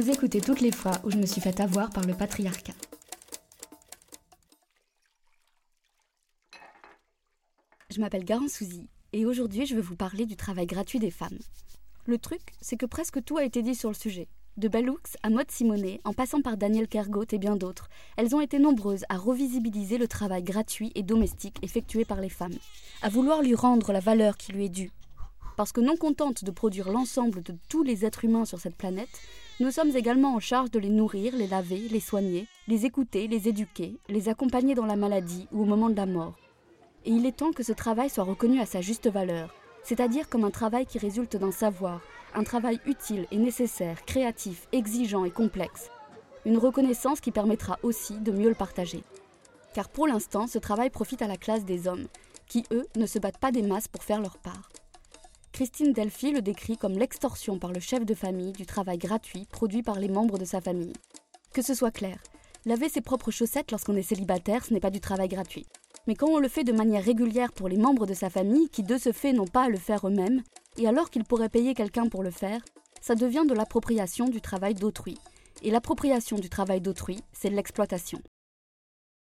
Vous écoutez toutes les fois où je me suis fait avoir par le patriarcat. Je m'appelle Garance Souzy et aujourd'hui je vais vous parler du travail gratuit des femmes. Le truc, c'est que presque tout a été dit sur le sujet. De Bellux à Maud Simonet, en passant par Daniel Kergot et bien d'autres, elles ont été nombreuses à revisibiliser le travail gratuit et domestique effectué par les femmes, à vouloir lui rendre la valeur qui lui est due. Parce que non contentes de produire l'ensemble de tous les êtres humains sur cette planète, nous sommes également en charge de les nourrir, les laver, les soigner, les écouter, les éduquer, les accompagner dans la maladie ou au moment de la mort. Et il est temps que ce travail soit reconnu à sa juste valeur, c'est-à-dire comme un travail qui résulte d'un savoir, un travail utile et nécessaire, créatif, exigeant et complexe. Une reconnaissance qui permettra aussi de mieux le partager. Car pour l'instant, ce travail profite à la classe des hommes, qui, eux, ne se battent pas des masses pour faire leur part. Christine Delphi le décrit comme l'extorsion par le chef de famille du travail gratuit produit par les membres de sa famille. Que ce soit clair, laver ses propres chaussettes lorsqu'on est célibataire, ce n'est pas du travail gratuit. Mais quand on le fait de manière régulière pour les membres de sa famille, qui de ce fait n'ont pas à le faire eux-mêmes, et alors qu'ils pourraient payer quelqu'un pour le faire, ça devient de l'appropriation du travail d'autrui. Et l'appropriation du travail d'autrui, c'est de l'exploitation.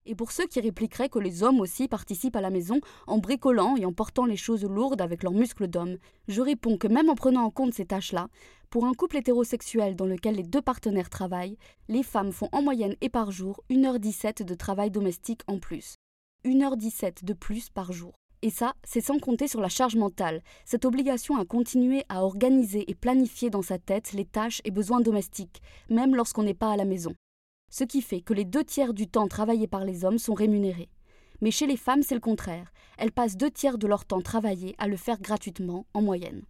Et pour ceux qui répliqueraient que les hommes aussi participent à la maison en bricolant et en portant les choses lourdes avec leurs muscles d'homme, je réponds que même en prenant en compte ces tâches-là, pour un couple hétérosexuel dans lequel les deux partenaires travaillent, les femmes font en moyenne et par jour 1h17 de travail domestique en plus. 1h17 de plus par jour. Et ça, c'est sans compter sur la charge mentale, cette obligation à continuer à organiser et planifier dans sa tête les tâches et besoins domestiques, même lorsqu'on n'est pas à la maison. Ce qui fait que les deux tiers du temps travaillé par les hommes sont rémunérés. Mais chez les femmes, c'est le contraire. Elles passent deux tiers de leur temps travaillé à le faire gratuitement, en moyenne.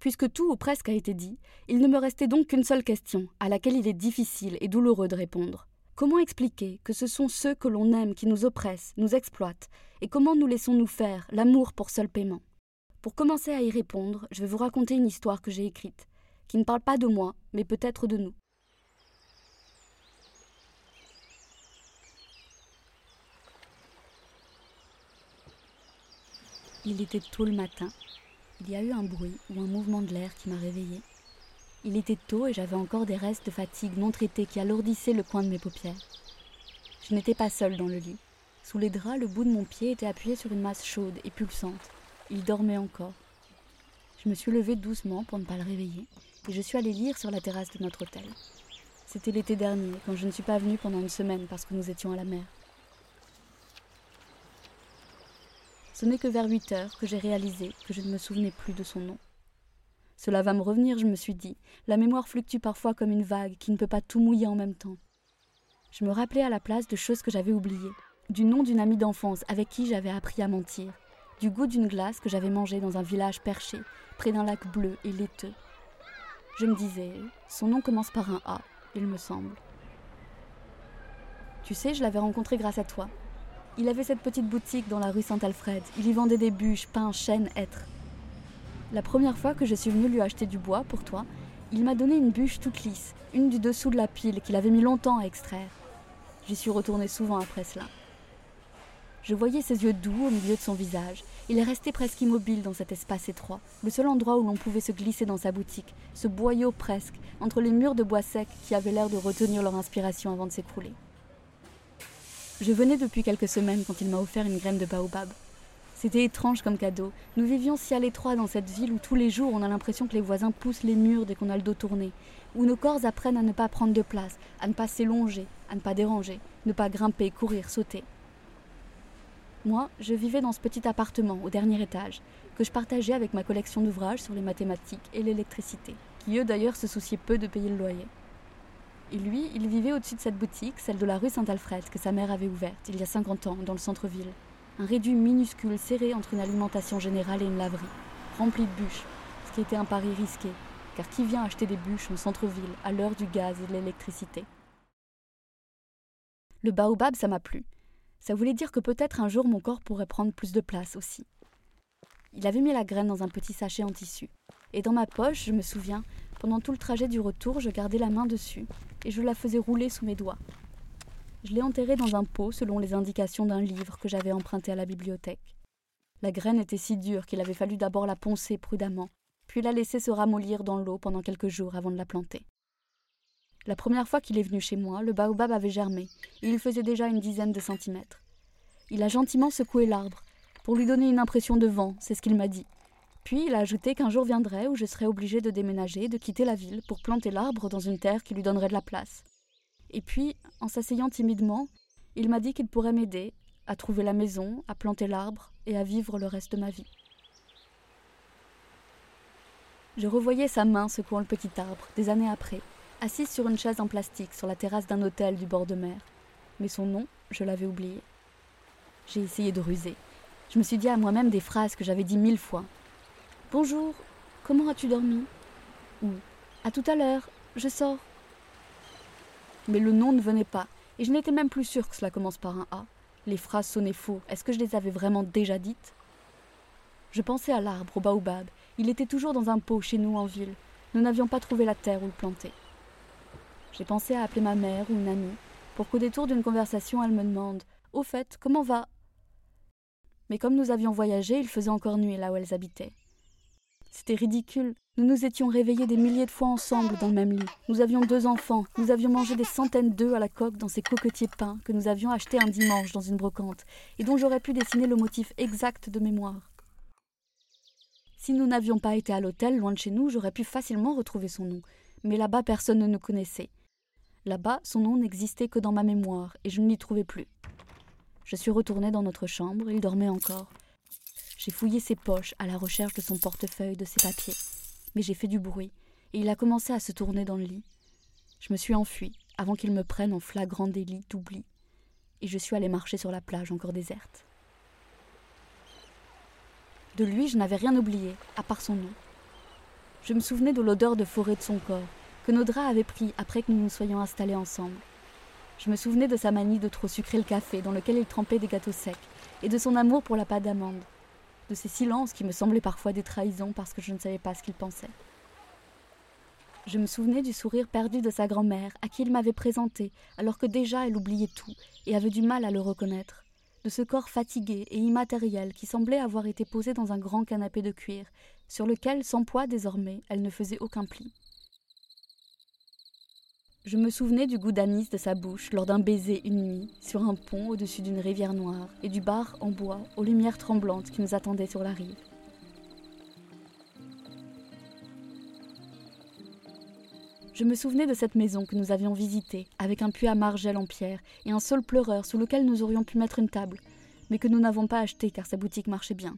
Puisque tout ou presque a été dit, il ne me restait donc qu'une seule question, à laquelle il est difficile et douloureux de répondre. Comment expliquer que ce sont ceux que l'on aime qui nous oppressent, nous exploitent, et comment nous laissons-nous faire l'amour pour seul paiement? Pour commencer à y répondre, je vais vous raconter une histoire que j'ai écrite, qui ne parle pas de moi, mais peut-être de nous. Il était tôt le matin. Il y a eu un bruit ou un mouvement de l'air qui m'a réveillée. Il était tôt et j'avais encore des restes de fatigue non traités qui alourdissaient le coin de mes paupières. Je n'étais pas seule dans le lit. Sous les draps, le bout de mon pied était appuyé sur une masse chaude et pulsante. Il dormait encore. Je me suis levée doucement pour ne pas le réveiller et je suis allée lire sur la terrasse de notre hôtel. C'était l'été dernier, quand je ne suis pas venue pendant une semaine parce que nous étions à la mer. Ce n'est que vers 8 heures que j'ai réalisé que je ne me souvenais plus de son nom. Cela va me revenir, je me suis dit. La mémoire fluctue parfois comme une vague qui ne peut pas tout mouiller en même temps. Je me rappelais à la place de choses que j'avais oubliées, du nom d'une amie d'enfance avec qui j'avais appris à mentir, du goût d'une glace que j'avais mangée dans un village perché, près d'un lac bleu et laiteux. Je me disais, son nom commence par un A, il me semble. Tu sais, je l'avais rencontré grâce à toi. Il avait cette petite boutique dans la rue Saint-Alfred. Il y vendait des bûches, pains, chênes, hêtres. La première fois que je suis venue lui acheter du bois pour toi, il m'a donné une bûche toute lisse, une du dessous de la pile qu'il avait mis longtemps à extraire. J'y suis retournée souvent après cela. Je voyais ses yeux doux au milieu de son visage. Il est resté presque immobile dans cet espace étroit, le seul endroit où l'on pouvait se glisser dans sa boutique, ce boyau presque, entre les murs de bois sec qui avaient l'air de retenir leur inspiration avant de s'écrouler. Je venais depuis quelques semaines quand il m'a offert une graine de baobab. C'était étrange comme cadeau. Nous vivions si à l'étroit dans cette ville où tous les jours on a l'impression que les voisins poussent les murs dès qu'on a le dos tourné, où nos corps apprennent à ne pas prendre de place, à ne pas s'élonger, à ne pas déranger, ne pas grimper, courir, sauter. Moi, je vivais dans ce petit appartement au dernier étage, que je partageais avec ma collection d'ouvrages sur les mathématiques et l'électricité, qui eux d'ailleurs se souciaient peu de payer le loyer. Et lui, il vivait au-dessus de cette boutique, celle de la rue Saint-Alfred, que sa mère avait ouverte il y a 50 ans, dans le centre-ville un réduit minuscule serré entre une alimentation générale et une laverie, rempli de bûches, ce qui était un pari risqué, car qui vient acheter des bûches en centre-ville à l'heure du gaz et de l'électricité? Le baobab, ça m'a plu. Ça voulait dire que peut-être un jour mon corps pourrait prendre plus de place aussi. Il avait mis la graine dans un petit sachet en tissu. Et dans ma poche, je me souviens, pendant tout le trajet du retour, je gardais la main dessus et je la faisais rouler sous mes doigts, je l'ai enterré dans un pot selon les indications d'un livre que j'avais emprunté à la bibliothèque. La graine était si dure qu'il avait fallu d'abord la poncer prudemment, puis la laisser se ramollir dans l'eau pendant quelques jours avant de la planter. La première fois qu'il est venu chez moi, le baobab avait germé, et il faisait déjà une dizaine de centimètres. Il a gentiment secoué l'arbre, pour lui donner une impression de vent, c'est ce qu'il m'a dit. Puis il a ajouté qu'un jour viendrait où je serais obligé de déménager, de quitter la ville, pour planter l'arbre dans une terre qui lui donnerait de la place. Et puis, en s'asseyant timidement, il m'a dit qu'il pourrait m'aider à trouver la maison, à planter l'arbre et à vivre le reste de ma vie. Je revoyais sa main secouant le petit arbre, des années après, assise sur une chaise en plastique sur la terrasse d'un hôtel du bord de mer. Mais son nom, je l'avais oublié. J'ai essayé de ruser. Je me suis dit à moi-même des phrases que j'avais dit mille fois. Bonjour, comment as-tu dormi? Ou À tout à l'heure, je sors. Mais le nom ne venait pas, et je n'étais même plus sûre que cela commence par un A. Les phrases sonnaient faux. Est-ce que je les avais vraiment déjà dites? Je pensais à l'arbre, au baobab. Il était toujours dans un pot chez nous en ville. Nous n'avions pas trouvé la terre où le planter. J'ai pensé à appeler ma mère ou une amie, pour qu'au détour d'une conversation, elle me demande Au fait, comment va? Mais comme nous avions voyagé, il faisait encore nuit là où elles habitaient. C'était ridicule. Nous nous étions réveillés des milliers de fois ensemble dans le même lit. Nous avions deux enfants. Nous avions mangé des centaines d'œufs à la coque dans ces cocotiers peints que nous avions achetés un dimanche dans une brocante et dont j'aurais pu dessiner le motif exact de mémoire. Si nous n'avions pas été à l'hôtel loin de chez nous, j'aurais pu facilement retrouver son nom. Mais là-bas, personne ne nous connaissait. Là-bas, son nom n'existait que dans ma mémoire et je ne l'y trouvais plus. Je suis retournée dans notre chambre, il dormait encore. J'ai fouillé ses poches à la recherche de son portefeuille, de ses papiers. Mais j'ai fait du bruit, et il a commencé à se tourner dans le lit. Je me suis enfuie, avant qu'il me prenne en flagrant délit d'oubli, et je suis allée marcher sur la plage encore déserte. De lui, je n'avais rien oublié, à part son nom. Je me souvenais de l'odeur de forêt de son corps, que nos draps avaient pris après que nous nous soyons installés ensemble. Je me souvenais de sa manie de trop sucrer le café dans lequel il trempait des gâteaux secs, et de son amour pour la pâte d'amande de ces silences qui me semblaient parfois des trahisons parce que je ne savais pas ce qu'il pensait. Je me souvenais du sourire perdu de sa grand-mère, à qui il m'avait présenté, alors que déjà elle oubliait tout et avait du mal à le reconnaître, de ce corps fatigué et immatériel qui semblait avoir été posé dans un grand canapé de cuir, sur lequel, sans poids désormais, elle ne faisait aucun pli. Je me souvenais du goût d'anis de sa bouche lors d'un baiser une nuit, sur un pont au-dessus d'une rivière noire, et du bar en bois aux lumières tremblantes qui nous attendaient sur la rive. Je me souvenais de cette maison que nous avions visitée, avec un puits à margelle en pierre et un sol pleureur sous lequel nous aurions pu mettre une table, mais que nous n'avons pas acheté car sa boutique marchait bien.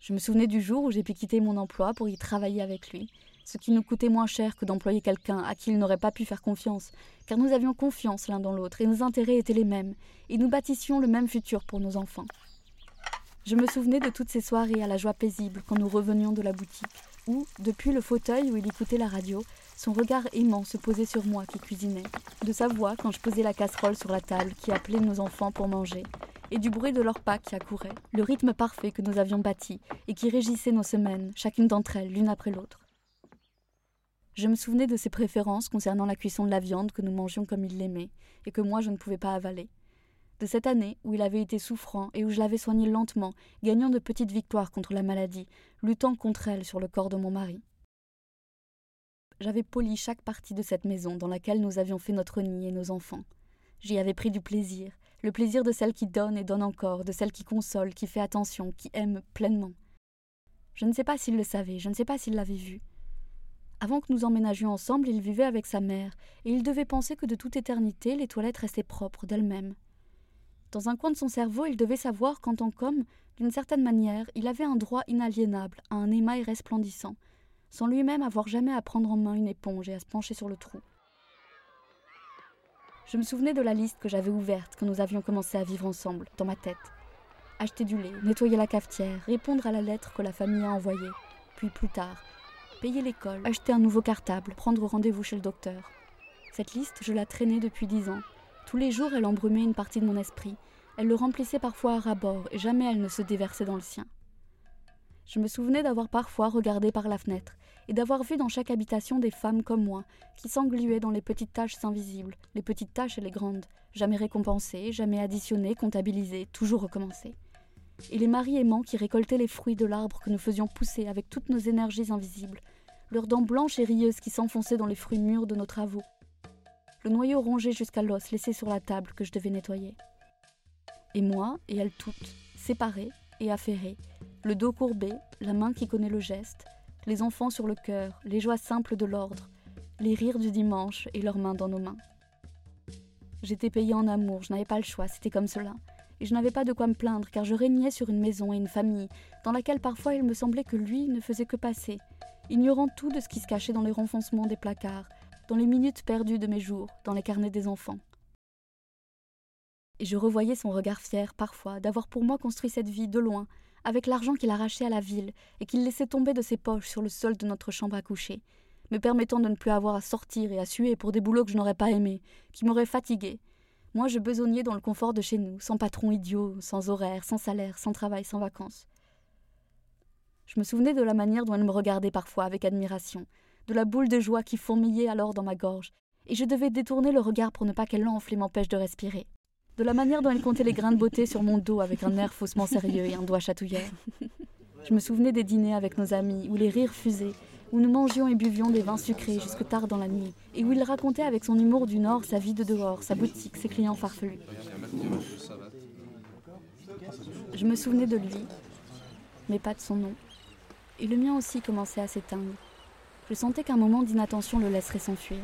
Je me souvenais du jour où j'ai pu quitter mon emploi pour y travailler avec lui, ce qui nous coûtait moins cher que d'employer quelqu'un à qui il n'aurait pas pu faire confiance, car nous avions confiance l'un dans l'autre et nos intérêts étaient les mêmes, et nous bâtissions le même futur pour nos enfants. Je me souvenais de toutes ces soirées à la joie paisible quand nous revenions de la boutique, où, depuis le fauteuil où il écoutait la radio, son regard aimant se posait sur moi qui cuisinais, de sa voix quand je posais la casserole sur la table qui appelait nos enfants pour manger, et du bruit de leurs pas qui accouraient, le rythme parfait que nous avions bâti et qui régissait nos semaines, chacune d'entre elles, l'une après l'autre. Je me souvenais de ses préférences concernant la cuisson de la viande que nous mangions comme il l'aimait, et que moi je ne pouvais pas avaler. De cette année où il avait été souffrant et où je l'avais soigné lentement, gagnant de petites victoires contre la maladie, luttant contre elle sur le corps de mon mari. J'avais poli chaque partie de cette maison dans laquelle nous avions fait notre nid et nos enfants. J'y avais pris du plaisir, le plaisir de celle qui donne et donne encore, de celle qui console, qui fait attention, qui aime pleinement. Je ne sais pas s'il le savait, je ne sais pas s'il l'avait vu, avant que nous emménagions ensemble, il vivait avec sa mère, et il devait penser que de toute éternité, les toilettes restaient propres d'elles-mêmes. Dans un coin de son cerveau, il devait savoir qu'en tant qu'homme, d'une certaine manière, il avait un droit inaliénable à un émail resplendissant, sans lui-même avoir jamais à prendre en main une éponge et à se pencher sur le trou. Je me souvenais de la liste que j'avais ouverte quand nous avions commencé à vivre ensemble, dans ma tête. Acheter du lait, nettoyer la cafetière, répondre à la lettre que la famille a envoyée, puis plus tard, payer l'école, acheter un nouveau cartable, prendre rendez-vous chez le docteur. Cette liste, je la traînais depuis dix ans. Tous les jours, elle embrumait une partie de mon esprit. Elle le remplissait parfois à rabord, et jamais elle ne se déversait dans le sien. Je me souvenais d'avoir parfois regardé par la fenêtre, et d'avoir vu dans chaque habitation des femmes comme moi, qui s'engluaient dans les petites tâches invisibles, les petites tâches et les grandes, jamais récompensées, jamais additionnées, comptabilisées, toujours recommencées et les maris aimants qui récoltaient les fruits de l'arbre que nous faisions pousser avec toutes nos énergies invisibles, leurs dents blanches et rieuses qui s'enfonçaient dans les fruits mûrs de nos travaux. le noyau rongé jusqu'à l'os laissé sur la table que je devais nettoyer. Et moi et elle toutes, séparées et affairées, le dos courbé, la main qui connaît le geste, les enfants sur le cœur, les joies simples de l'ordre, les rires du dimanche et leurs mains dans nos mains. J'étais payée en amour, je n'avais pas le choix, c'était comme cela. Et je n'avais pas de quoi me plaindre, car je régnais sur une maison et une famille, dans laquelle parfois il me semblait que lui ne faisait que passer, ignorant tout de ce qui se cachait dans les renfoncements des placards, dans les minutes perdues de mes jours, dans les carnets des enfants. Et je revoyais son regard fier, parfois, d'avoir pour moi construit cette vie de loin, avec l'argent qu'il arrachait à la ville et qu'il laissait tomber de ses poches sur le sol de notre chambre à coucher, me permettant de ne plus avoir à sortir et à suer pour des boulots que je n'aurais pas aimés, qui m'auraient fatigué. Moi, je besognais dans le confort de chez nous, sans patron idiot, sans horaire, sans salaire, sans travail, sans vacances. Je me souvenais de la manière dont elle me regardait parfois avec admiration, de la boule de joie qui fourmillait alors dans ma gorge, et je devais détourner le regard pour ne pas qu'elle l'enfle et m'empêche de respirer. De la manière dont elle comptait les grains de beauté sur mon dos avec un air faussement sérieux et un doigt chatouilleur. Je me souvenais des dîners avec nos amis, où les rires fusaient, où nous mangions et buvions des vins sucrés jusque tard dans la nuit, et où il racontait avec son humour du Nord sa vie de dehors, sa boutique, ses clients farfelus. Je me souvenais de lui, mais pas de son nom. Et le mien aussi commençait à s'éteindre. Je sentais qu'un moment d'inattention le laisserait s'enfuir.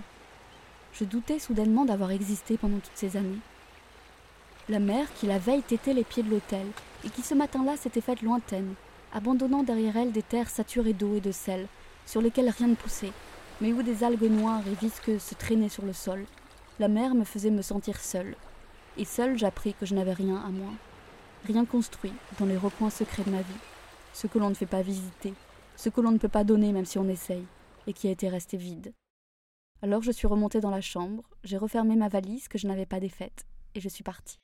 Je doutais soudainement d'avoir existé pendant toutes ces années. La mère qui la veille tétait les pieds de l'autel, et qui ce matin-là s'était faite lointaine, abandonnant derrière elle des terres saturées d'eau et de sel, sur lesquelles rien ne poussait, mais où des algues noires et visqueuses se traînaient sur le sol. La mer me faisait me sentir seule. Et seule, j'appris que je n'avais rien à moi. Rien construit dans les recoins secrets de ma vie. Ce que l'on ne fait pas visiter, ce que l'on ne peut pas donner même si on essaye, et qui a été resté vide. Alors je suis remontée dans la chambre, j'ai refermé ma valise que je n'avais pas défaite, et je suis partie.